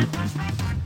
Mm-hmm.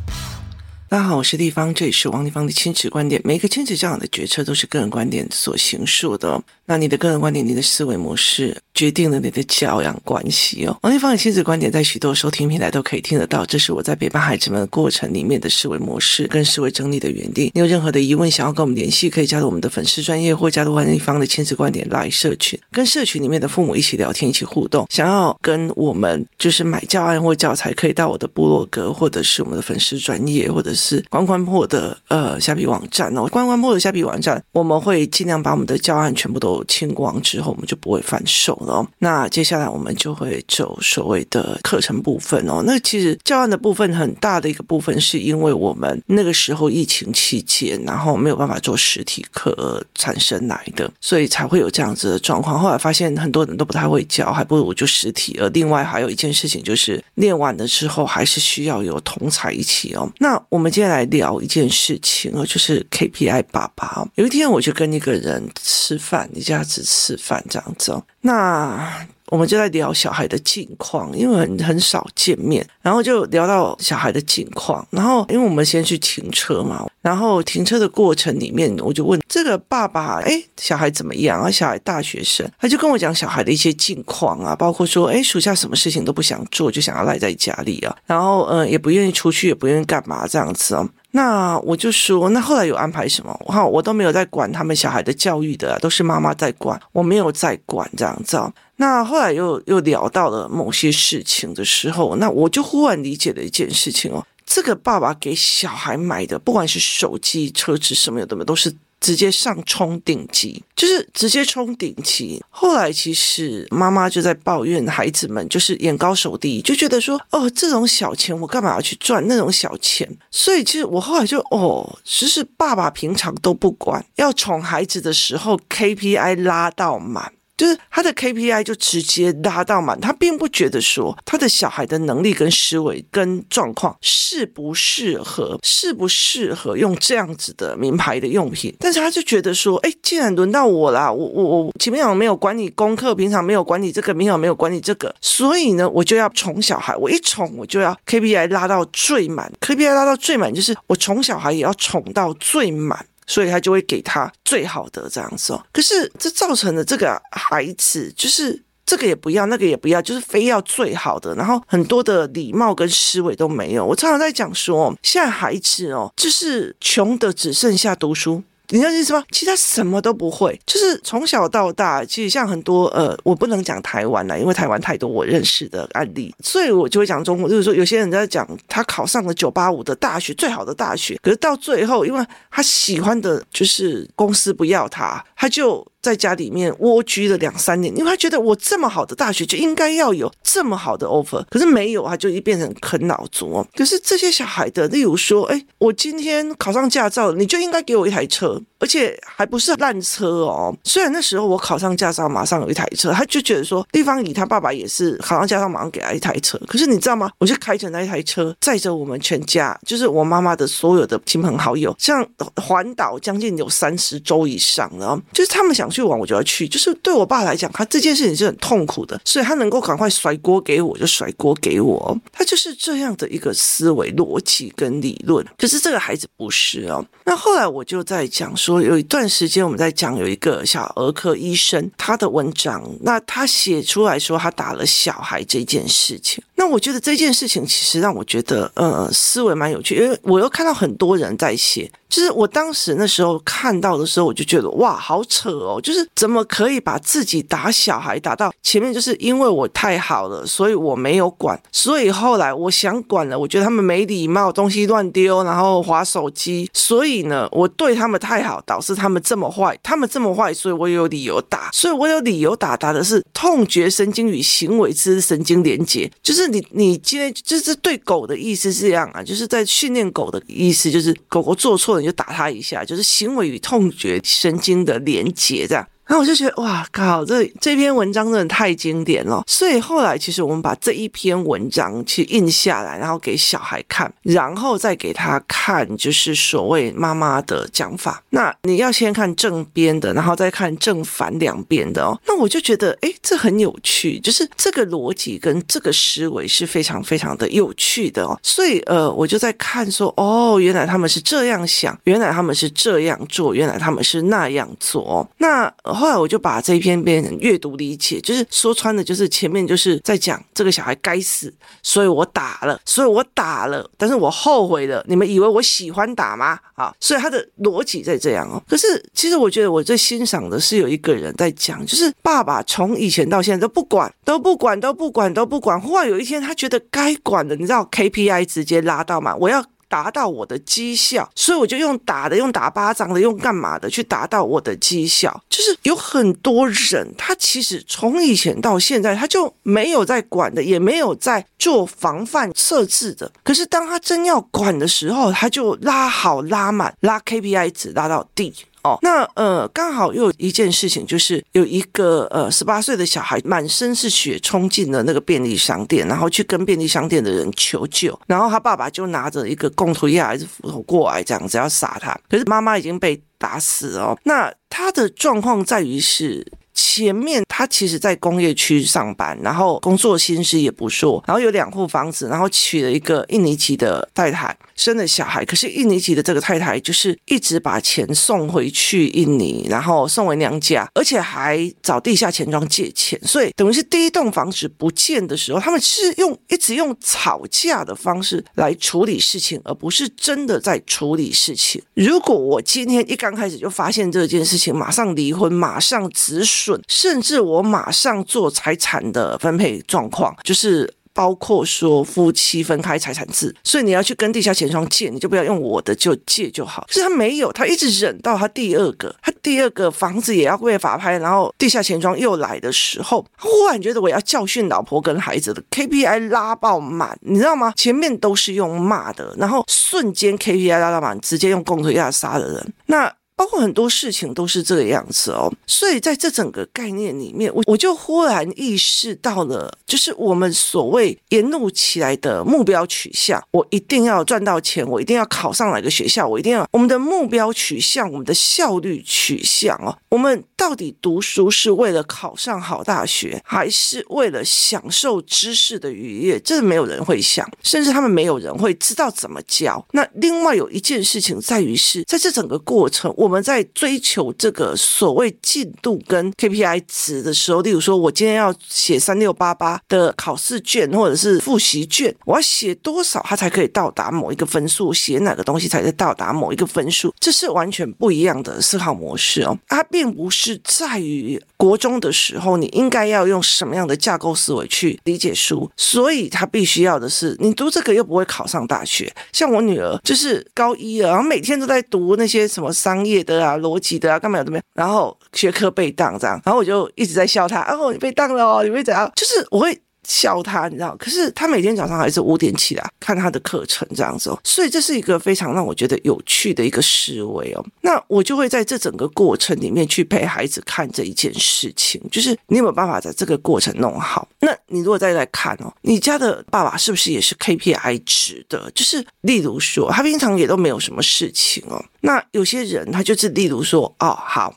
大家好，我是丽芳，这里是王丽芳的亲子观点。每一个亲子教养的决策都是个人观点所形塑的。那你的个人观点、你的思维模式，决定了你的教养关系哦。王丽芳的亲子观点在许多收听平台都可以听得到。这是我在陪伴孩子们过程里面的思维模式跟思维整理的原地。你有任何的疑问，想要跟我们联系，可以加入我们的粉丝专业，或加入王丽芳的亲子观点拉社群，跟社群里面的父母一起聊天，一起互动。想要跟我们就是买教案或教材，可以到我的部落格，或者是我们的粉丝专业，或者是是关关破的呃虾皮网站哦。关关破的虾皮网站，我们会尽量把我们的教案全部都清光之后，我们就不会贩售了。那接下来我们就会走所谓的课程部分哦。那其实教案的部分很大的一个部分，是因为我们那个时候疫情期间，然后没有办法做实体课产生来的，所以才会有这样子的状况。后来发现很多人都不太会教，还不如我就实体。而另外还有一件事情就是，练完了之后还是需要有同才一起哦。那我们我们接下来聊一件事情哦，就是 KPI 爸爸。有一天我就跟一个人吃饭，一家子吃饭这样子。那我们就在聊小孩的近况，因为很很少见面，然后就聊到小孩的近况。然后因为我们先去停车嘛，然后停车的过程里面，我就问这个爸爸，哎，小孩怎么样啊？小孩大学生，他就跟我讲小孩的一些近况啊，包括说，哎，暑假什么事情都不想做，就想要赖在家里啊，然后嗯，也不愿意出去，也不愿意干嘛这样子啊。那我就说，那后来有安排什么？哈，我都没有在管他们小孩的教育的，都是妈妈在管，我没有在管这样子。那后来又又聊到了某些事情的时候，那我就忽然理解了一件事情哦，这个爸爸给小孩买的，不管是手机、车子什么有的没，都是。直接上冲顶级，就是直接冲顶级。后来其实妈妈就在抱怨孩子们就是眼高手低，就觉得说哦，这种小钱我干嘛要去赚那种小钱？所以其实我后来就哦，其实爸爸平常都不管，要宠孩子的时候 KPI 拉到满。就是他的 KPI 就直接拉到满，他并不觉得说他的小孩的能力跟思维跟状况适不适合，适不适合用这样子的名牌的用品，但是他就觉得说，哎，既然轮到我啦，我我我前面没有管你功课，平常没有管你这个，平常没有管你这个，所以呢，我就要宠小孩，我一宠我就要 KPI 拉到最满，KPI 拉到最满就是我宠小孩也要宠到最满。所以他就会给他最好的这样子哦，可是这造成了这个孩子就是这个也不要，那个也不要，就是非要最好的，然后很多的礼貌跟思维都没有。我常常在讲说，现在孩子哦，就是穷的只剩下读书。你知道意思吗？其实他什么都不会，就是从小到大，其实像很多呃，我不能讲台湾啦，因为台湾太多我认识的案例，所以我就会讲中国。就是说，有些人在讲他考上了九八五的大学，最好的大学，可是到最后，因为他喜欢的就是公司不要他，他就。在家里面蜗居了两三年，因为他觉得我这么好的大学就应该要有这么好的 offer，可是没有，他就一变成啃老族哦。可是这些小孩的，例如说，哎，我今天考上驾照，你就应该给我一台车，而且还不是烂车哦。虽然那时候我考上驾照，马上有一台车，他就觉得说，地方以他爸爸也是考上驾照，马上给他一台车。可是你知道吗？我就开着那一台车，载着我们全家，就是我妈妈的所有的亲朋好友，像环岛将近有三十周以上了，就是他们想。去玩我就要去，就是对我爸来讲，他这件事情是很痛苦的，所以他能够赶快甩锅给我，就甩锅给我，他就是这样的一个思维逻辑跟理论。可是这个孩子不是哦。那后来我就在讲说，有一段时间我们在讲有一个小儿科医生他的文章，那他写出来说他打了小孩这件事情。那我觉得这件事情其实让我觉得呃思维蛮有趣，因为我又看到很多人在写。就是我当时那时候看到的时候，我就觉得哇，好扯哦！就是怎么可以把自己打小孩打到前面？就是因为我太好了，所以我没有管。所以后来我想管了，我觉得他们没礼貌，东西乱丢，然后划手机。所以呢，我对他们太好，导致他们这么坏。他们这么坏，所以我有理由打。所以我有理由打，打的是痛觉神经与行为之神经连接。就是你，你今天就是对狗的意思是这样啊，就是在训练狗的意思，就是狗狗做错了。就打它一下，就是行为与痛觉神经的连接这样。然后我就觉得哇靠，这这篇文章真的太经典了。所以后来其实我们把这一篇文章去印下来，然后给小孩看，然后再给他看，就是所谓妈妈的讲法。那你要先看正边的，然后再看正反两边的哦。那我就觉得，诶，这很有趣，就是这个逻辑跟这个思维是非常非常的有趣的哦。所以呃，我就在看说，哦，原来他们是这样想，原来他们是这样做，原来他们是那样做哦。那。后来我就把这一篇变成阅读理解，就是说穿的，就是前面就是在讲这个小孩该死，所以我打了，所以我打了，但是我后悔了。你们以为我喜欢打吗？啊，所以他的逻辑在这样哦。可是其实我觉得我最欣赏的是有一个人在讲，就是爸爸从以前到现在都不管，都不管，都不管，都不管。忽然有一天他觉得该管的，你知道 KPI 直接拉到嘛？我要。达到我的绩效，所以我就用打的，用打巴掌的，用干嘛的去达到我的绩效。就是有很多人，他其实从以前到现在，他就没有在管的，也没有在做防范设置的。可是当他真要管的时候，他就拉好拉满，拉 KPI 值拉到 D。哦，那呃，刚好又有一件事情，就是有一个呃十八岁的小孩满身是血冲进了那个便利商店，然后去跟便利商店的人求救，然后他爸爸就拿着一个贡图亚还是斧头过来，这样子要杀他，可是妈妈已经被打死哦。那他的状况在于是。前面他其实，在工业区上班，然后工作薪资也不错，然后有两户房子，然后娶了一个印尼籍的太太，生了小孩。可是印尼籍的这个太太就是一直把钱送回去印尼，然后送回娘家，而且还找地下钱庄借钱。所以等于是第一栋房子不见的时候，他们是用一直用吵架的方式来处理事情，而不是真的在处理事情。如果我今天一刚开始就发现这件事情，马上离婚，马上止损。甚至我马上做财产的分配状况，就是包括说夫妻分开财产制，所以你要去跟地下钱庄借，你就不要用我的，就借就好。是他没有，他一直忍到他第二个，他第二个房子也要被法拍，然后地下钱庄又来的时候，忽然觉得我要教训老婆跟孩子的 KPI 拉爆满，你知道吗？前面都是用骂的，然后瞬间 KPI 拉到满，直接用共同压杀的人，那。包括很多事情都是这个样子哦，所以在这整个概念里面，我我就忽然意识到了，就是我们所谓沿路起来的目标取向，我一定要赚到钱，我一定要考上哪个学校，我一定要我们的目标取向，我们的效率取向哦，我们到底读书是为了考上好大学，还是为了享受知识的愉悦？这没有人会想，甚至他们没有人会知道怎么教。那另外有一件事情在于是，在这整个过程。我们我们在追求这个所谓进度跟 KPI 值的时候，例如说，我今天要写三六八八的考试卷或者是复习卷，我要写多少，它才可以到达某一个分数？写哪个东西才能到达某一个分数？这是完全不一样的思考模式哦。它并不是在于国中的时候，你应该要用什么样的架构思维去理解书，所以他必须要的是你读这个又不会考上大学。像我女儿就是高一了，然后每天都在读那些什么商业。业的啊，逻辑的啊，干嘛有怎么样？然后学科被当这样，然后我就一直在笑他。哦，你被当了哦，你被怎样？就是我会笑他，你知道？可是他每天早上还是五点起来看他的课程这样子哦。所以这是一个非常让我觉得有趣的一个思维哦。那我就会在这整个过程里面去陪孩子看这一件事情，就是你有没有办法在这个过程弄好？那你如果再来看哦，你家的爸爸是不是也是 KPI 值的？就是例如说，他平常也都没有什么事情哦。那有些人他就是，例如说，哦，好，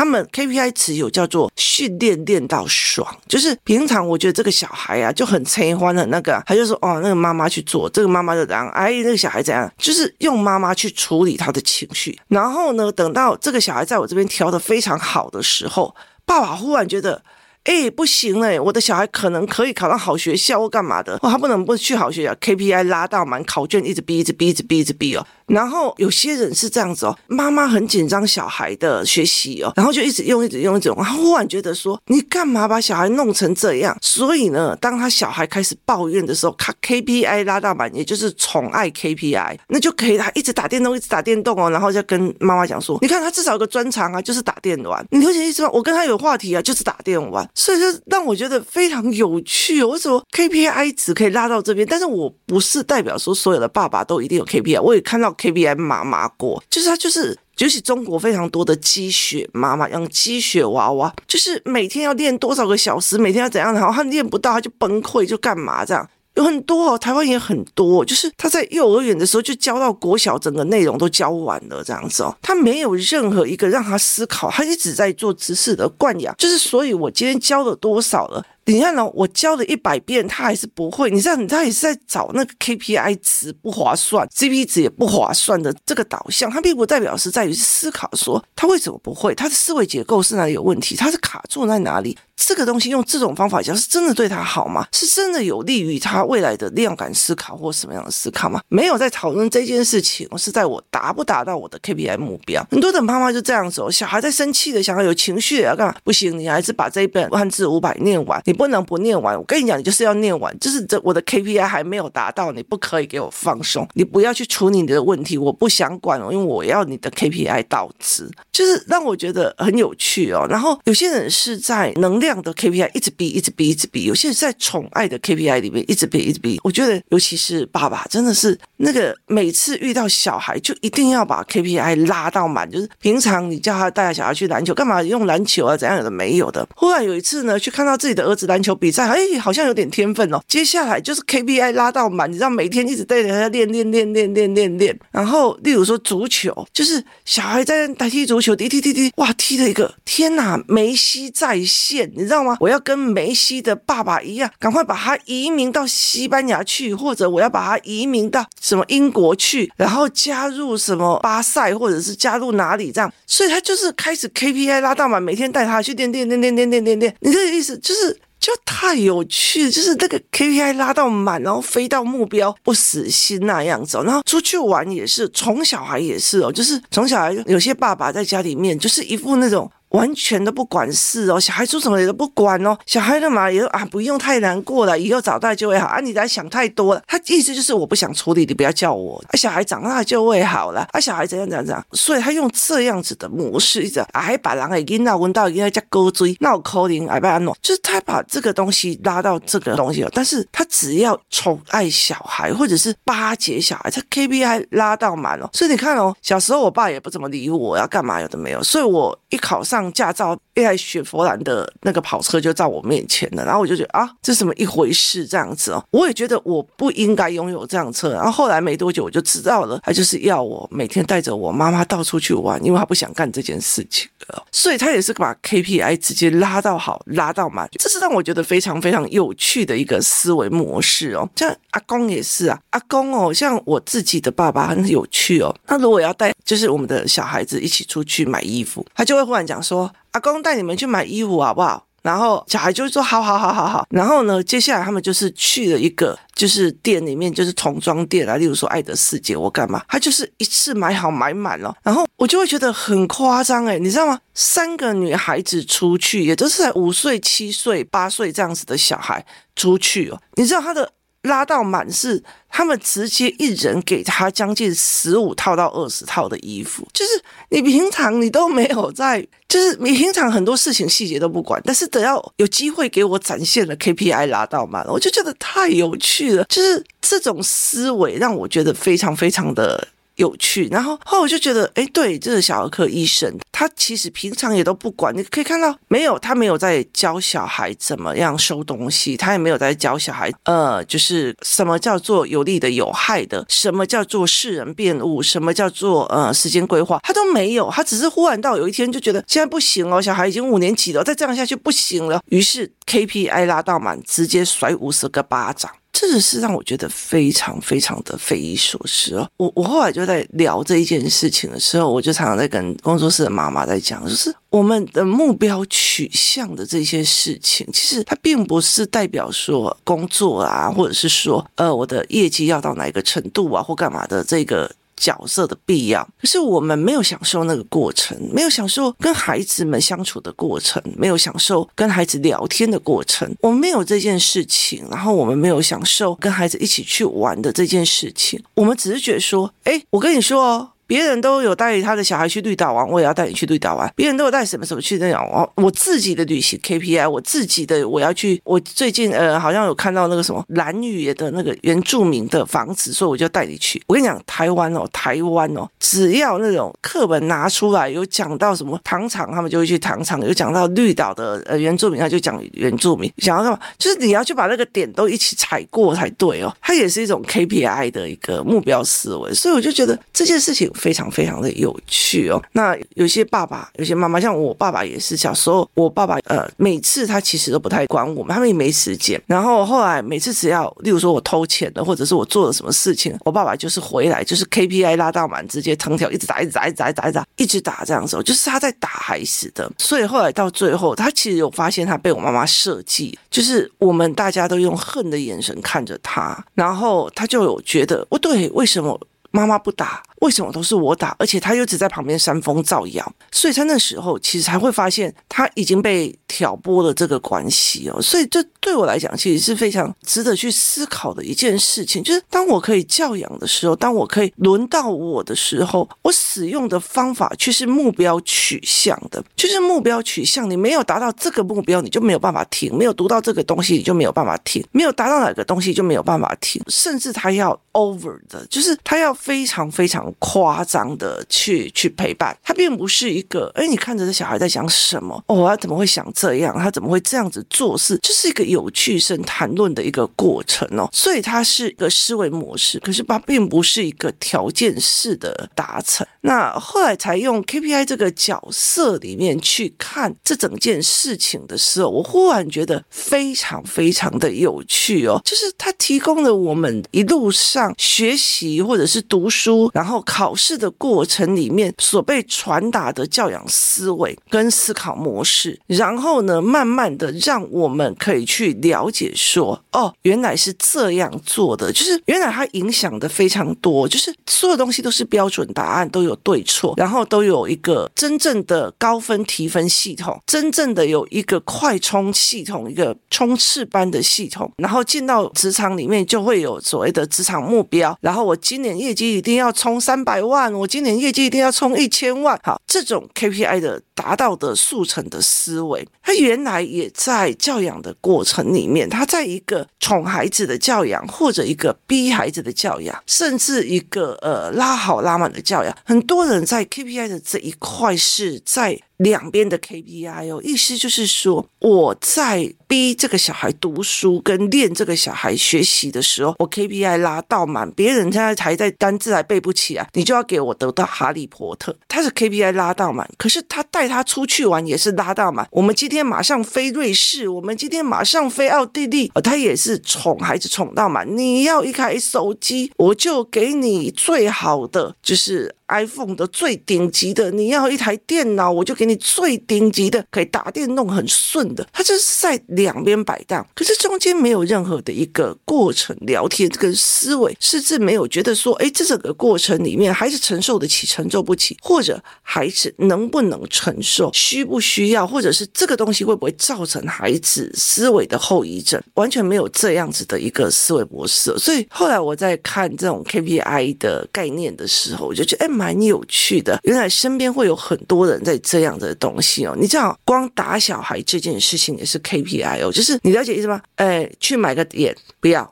他们 KPI 持有叫做训练练到爽，就是平常我觉得这个小孩啊就很亲欢的那个，他就说，哦，那个妈妈去做，这个妈妈就这样，哎，那个小孩怎样，就是用妈妈去处理他的情绪，然后呢，等到这个小孩在我这边调得非常好的时候，爸爸忽然觉得。哎，不行嘞！我的小孩可能可以考上好学校或干嘛的，哇，他不能不去好学校，KPI 拉到满，考卷一直逼，一直逼，一直逼，一直逼哦。然后有些人是这样子哦，妈妈很紧张小孩的学习哦，然后就一直用，一直用，一直用。然后忽然觉得说，你干嘛把小孩弄成这样？所以呢，当他小孩开始抱怨的时候，他 KPI 拉到满，也就是宠爱 KPI，那就可以他一直打电动，一直打电动哦。然后就跟妈妈讲说，你看他至少有个专长啊，就是打电玩。你了解意思吗？我跟他有话题啊，就是打电玩。所以就让我觉得非常有趣哦。为什么 KPI 值可以拉到这边？但是我不是代表说所有的爸爸都一定有 KPI。我也看到 KPI 妈妈过，就是他就是。就是中国非常多的鸡血妈妈养鸡血娃娃，就是每天要练多少个小时，每天要怎样，然后他练不到他就崩溃，就干嘛这样。有很多哦，台湾也很多，就是他在幼儿园的时候就教到国小，整个内容都教完了这样子哦，他没有任何一个让他思考，他一直在做知识的灌养，就是所以我今天教了多少了。你看哦，我教了一百遍，他还是不会。你知道，他也是在找那个 KPI 值不划算，CP 值也不划算的这个导向。他并不代表是在于思考说他为什么不会，他的思维结构是哪里有问题，他是卡住在哪里。这个东西用这种方法教，是真的对他好吗？是真的有利于他未来的量感思考或什么样的思考吗？没有在讨论这件事情，是在我达不达到我的 KPI 目标。很多的妈妈就这样子哦，小孩在生气的，想要有情绪的要干嘛？不行，你还是把这一本万字五百念完。你不能不念完。我跟你讲，你就是要念完，就是这我的 KPI 还没有达到，你不可以给我放松，你不要去处理你的问题，我不想管哦，因为我要你的 KPI 到值，就是让我觉得很有趣哦。然后有些人是在能量的 KPI 一直逼，一直逼，一直逼；有些人在宠爱的 KPI 里面一直逼，一直逼。我觉得，尤其是爸爸，真的是那个每次遇到小孩，就一定要把 KPI 拉到满。就是平常你叫他带小孩去篮球，干嘛用篮球啊？怎样有的没有的。忽然有一次呢，去看到自己的儿子篮球比赛，哎，好像有点天分哦。接下来就是 KPI 拉到满，你知道，每天一直带着他练练练练练练练。然后，例如说足球，就是小孩在那踢足球，踢踢踢踢，哇，踢了一个天哪，梅西在线，你知道吗？我要跟梅西的爸爸一样，赶快把他移民到西班牙去，或者我要把他移民到什么英国去，然后加入什么巴塞，或者是加入哪里这样。所以他就是开始 KPI 拉到满，每天带他去练练练练练练练练。你这个意思就是就太有趣，就是那个 KPI 拉到满，然后飞到目标不死心那样子。然后出去玩也是，从小孩也是哦，就是从小孩。有些爸爸在家里面就是一副那种。完全都不管事哦，小孩做什么也都不管哦，小孩干嘛也啊不用太难过了，以后长大就会好啊，你在想太多了。他意思就是我不想处理，你不要叫我啊，小孩长大就会好了啊，小孩怎样怎样怎样，所以他用这样子的模式一直啊，还把人给闹闻到应该叫勾追闹口令哎不安诺，就是他把这个东西拉到这个东西了，但是他只要宠爱小孩或者是巴结小孩，他 KPI 拉到满了，所以你看哦，小时候我爸也不怎么理我，要干嘛有的没有，所以我一考上。驾照一台雪佛兰的那个跑车就在我面前了，然后我就觉得啊，这什么一回事？这样子哦，我也觉得我不应该拥有这辆车。然后后来没多久我就知道了，他就是要我每天带着我妈妈到处去玩，因为他不想干这件事情，所以他也是把 KPI 直接拉到好，拉到满。这是让我觉得非常非常有趣的一个思维模式哦。像阿公也是啊，阿公哦，像我自己的爸爸很有趣哦。他如果要带就是我们的小孩子一起出去买衣服，他就会忽然讲说。阿公带你们去买衣服好不好？然后小孩就说好好好好好。然后呢，接下来他们就是去了一个就是店里面，就是童装店啊，例如说爱的世界，我干嘛？他就是一次买好买满了。然后我就会觉得很夸张诶，你知道吗？三个女孩子出去，也都是在五岁、七岁、八岁这样子的小孩出去哦。你知道他的？拉到满是他们直接一人给他将近十五套到二十套的衣服，就是你平常你都没有在，就是你平常很多事情细节都不管，但是等要有机会给我展现了 KPI 拉到嘛，我就觉得太有趣了，就是这种思维让我觉得非常非常的。有趣，然后后来我就觉得，哎，对，这个小儿科医生，他其实平常也都不管。你可以看到，没有，他没有在教小孩怎么样收东西，他也没有在教小孩，呃，就是什么叫做有利的、有害的，什么叫做识人辨物，什么叫做呃时间规划，他都没有。他只是忽然到有一天就觉得现在不行哦，小孩已经五年级了，再这样下去不行了，于是 KPI 拉到满，直接甩五十个巴掌。这个是让我觉得非常非常的匪夷所思哦。我我后来就在聊这一件事情的时候，我就常常在跟工作室的妈妈在讲，就是我们的目标取向的这些事情，其实它并不是代表说工作啊，或者是说呃我的业绩要到哪一个程度啊，或干嘛的这个。角色的必要，可是我们没有享受那个过程，没有享受跟孩子们相处的过程，没有享受跟孩子聊天的过程，我们没有这件事情，然后我们没有享受跟孩子一起去玩的这件事情，我们只是觉得说，哎，我跟你说哦。别人都有带他的小孩去绿岛玩，我也要带你去绿岛玩。别人都有带什么什么去那样，我我自己的旅行 KPI，我自己的我要去。我最近呃好像有看到那个什么蓝屿的那个原住民的房子，所以我就带你去。我跟你讲，台湾哦，台湾哦，只要那种课本拿出来有讲到什么糖厂，他们就会去糖厂；有讲到绿岛的呃原住民，他就讲原住民。想要干嘛？就是你要去把那个点都一起踩过才对哦。它也是一种 KPI 的一个目标思维，所以我就觉得这件事情非常非常的有趣哦。那有些爸爸，有些妈妈，像我爸爸也是，小时候我爸爸呃，每次他其实都不太管我们，他们也没时间。然后后来每次只要，例如说我偷钱了，或者是我做了什么事情，我爸爸就是回来就是 KPI 拉到满，直接藤条一直打，一直打，一直打，一直打，一直打，一直打这样子，就是他在打孩子的。所以后来到最后，他其实有发现他被我妈妈设计，就是我们大家都用恨的眼神看着他，然后他就有觉得，哦，对，为什么妈妈不打？为什么都是我打？而且他又只在旁边煽风造谣，所以他那时候其实才会发现他已经被挑拨了这个关系哦。所以这对我来讲，其实是非常值得去思考的一件事情。就是当我可以教养的时候，当我可以轮到我的时候，我使用的方法却是目标取向的，就是目标取向。你没有达到这个目标，你就没有办法停；没有读到这个东西，你就没有办法停；没有达到哪个东西，就没有办法停。甚至他要 over 的，就是他要非常非常。夸张的去去陪伴他，并不是一个哎，你看着这小孩在想什么？哦，他怎么会想这样？他怎么会这样子做事？这是一个有趣生谈论的一个过程哦。所以它是一个思维模式，可是它并不是一个条件式的达成。那后来才用 KPI 这个角色里面去看这整件事情的时候，我忽然觉得非常非常的有趣哦。就是他提供了我们一路上学习或者是读书，然后。考试的过程里面所被传达的教养思维跟思考模式，然后呢，慢慢的让我们可以去了解说，哦，原来是这样做的，就是原来它影响的非常多，就是所有东西都是标准答案，都有对错，然后都有一个真正的高分提分系统，真正的有一个快充系统，一个冲刺般的系统，然后进到职场里面就会有所谓的职场目标，然后我今年业绩一定要冲三百万，我今年业绩一定要冲一千万。好，这种 KPI 的达到的速成的思维，他原来也在教养的过程里面，他在一个宠孩子的教养，或者一个逼孩子的教养，甚至一个呃拉好拉满的教养，很多人在 KPI 的这一块是在。两边的 KPI 哦，意思就是说，我在逼这个小孩读书跟练这个小孩学习的时候，我 KPI 拉到满，别人现在还在单字还背不起来，你就要给我得到哈利波特。他是 KPI 拉到满，可是他带他出去玩也是拉到满。我们今天马上飞瑞士，我们今天马上飞奥地利，他也是宠孩子宠到满。你要一台手机，我就给你最好的，就是 iPhone 的最顶级的。你要一台电脑，我就给你。最顶级的可以打电动很顺的，他就是在两边摆荡，可是中间没有任何的一个过程聊天跟思维，甚至没有觉得说，哎，这整个过程里面孩子承受得起，承受不起，或者孩子能不能承受，需不需要，或者是这个东西会不会造成孩子思维的后遗症，完全没有这样子的一个思维模式。所以后来我在看这种 KPI 的概念的时候，我就觉得哎，蛮有趣的，原来身边会有很多人在这样的东西哦，你知道光打小孩这件事情也是 KPI 哦，就是你了解意思吗？哎，去买个盐，不要；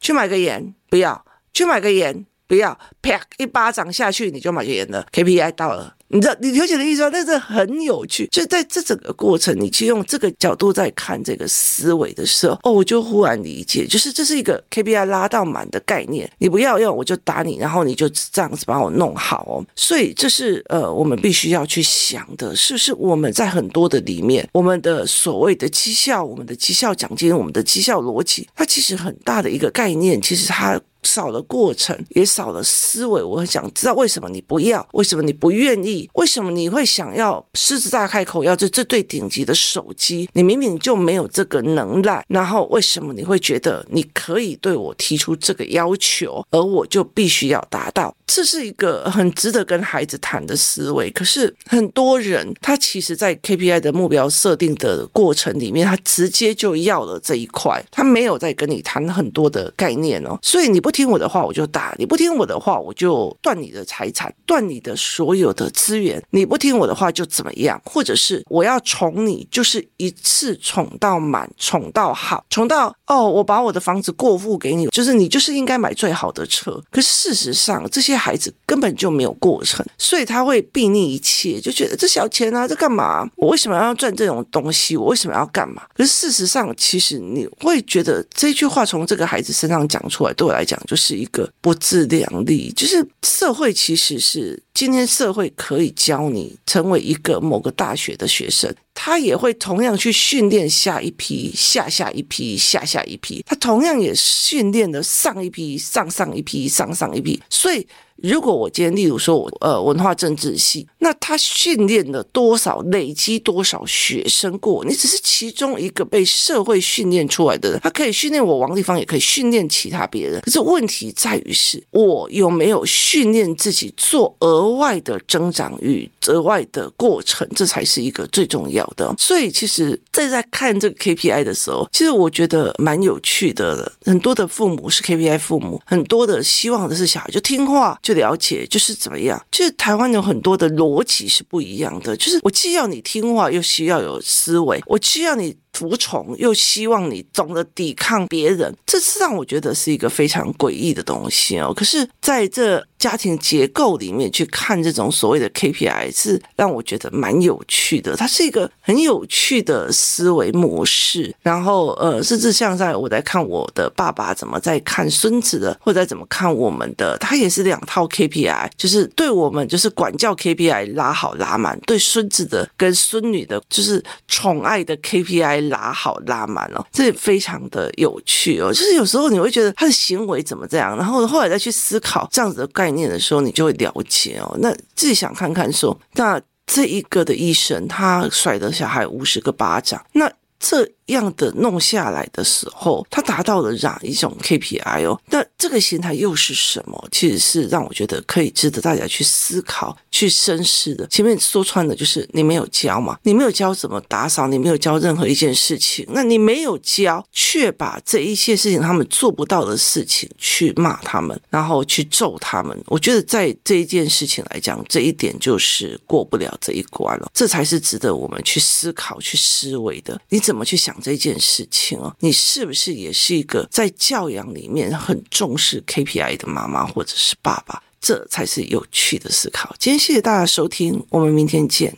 去买个盐，不要；去买个盐，不要。啪一巴掌下去，你就买个盐了，KPI 到了。你知道你了解的意思吗？但是很有趣，就在这整个过程，你去用这个角度在看这个思维的时候，哦，我就忽然理解，就是这是一个 KPI 拉到满的概念。你不要用，我就打你，然后你就这样子把我弄好哦。所以这是呃，我们必须要去想的，是不是我们在很多的里面，我们的所谓的绩效，我们的绩效奖金，我们的绩效逻辑，它其实很大的一个概念，其实它少了过程，也少了思维。我很想知道为什么你不要，为什么你不愿意。为什么你会想要狮子大开口要这这对顶级的手机？你明明就没有这个能耐，然后为什么你会觉得你可以对我提出这个要求，而我就必须要达到？这是一个很值得跟孩子谈的思维。可是很多人他其实，在 KPI 的目标设定的过程里面，他直接就要了这一块，他没有在跟你谈很多的概念哦。所以你不听我的话，我就打；你不听我的话，我就断你的财产，断你的所有的资源。你不听我的话就怎么样？或者是我要宠你，就是一次宠到满，宠到好，宠到哦，我把我的房子过户给你，就是你就是应该买最好的车。可是事实上，这些孩子根本就没有过程，所以他会避逆一切，就觉得这小钱啊，这干嘛？我为什么要赚这种东西？我为什么要干嘛？可是事实上，其实你会觉得这句话从这个孩子身上讲出来，对我来讲就是一个不自量力。就是社会其实是今天社会可可以教你成为一个某个大学的学生，他也会同样去训练下一批、下下一批、下下一批，他同样也训练了上一批、上上一批、上上一批，所以。如果我今天，例如说我呃文化政治系，那他训练了多少，累积多少学生过？你只是其中一个被社会训练出来的人，他可以训练我王立芳，也可以训练其他别人。可是问题在于是，我有没有训练自己做额外的增长与额外的过程？这才是一个最重要的。所以其实在在看这个 KPI 的时候，其实我觉得蛮有趣的。很多的父母是 KPI 父母，很多的希望的是小孩就听话。就了解就是怎么样，就是台湾有很多的逻辑是不一样的，就是我既要你听话，又需要有思维，我需要你。服从又希望你懂得抵抗别人，这是让我觉得是一个非常诡异的东西哦。可是在这家庭结构里面去看这种所谓的 KPI，是让我觉得蛮有趣的。它是一个很有趣的思维模式。然后呃，甚至像在我在看我的爸爸怎么在看孙子的，或者怎么看我们的，他也是两套 KPI，就是对我们就是管教 KPI 拉好拉满，对孙子的跟孙女的，就是宠爱的 KPI。拉好拉满了，这非常的有趣哦。就是有时候你会觉得他的行为怎么这样，然后后来再去思考这样子的概念的时候，你就会了解哦。那自己想看看说，那这一个的医生他甩的小孩五十个巴掌，那这。样的弄下来的时候，他达到了哪一种 KPI 哦？那这个心态又是什么？其实是让我觉得可以值得大家去思考、去深思的。前面说穿的就是你没有教嘛，你没有教怎么打扫，你没有教任何一件事情，那你没有教，却把这一些事情他们做不到的事情去骂他们，然后去揍他们。我觉得在这一件事情来讲，这一点就是过不了这一关了。这才是值得我们去思考、去思维的。你怎么去想？这件事情哦，你是不是也是一个在教养里面很重视 KPI 的妈妈或者是爸爸？这才是有趣的思考。今天谢谢大家收听，我们明天见。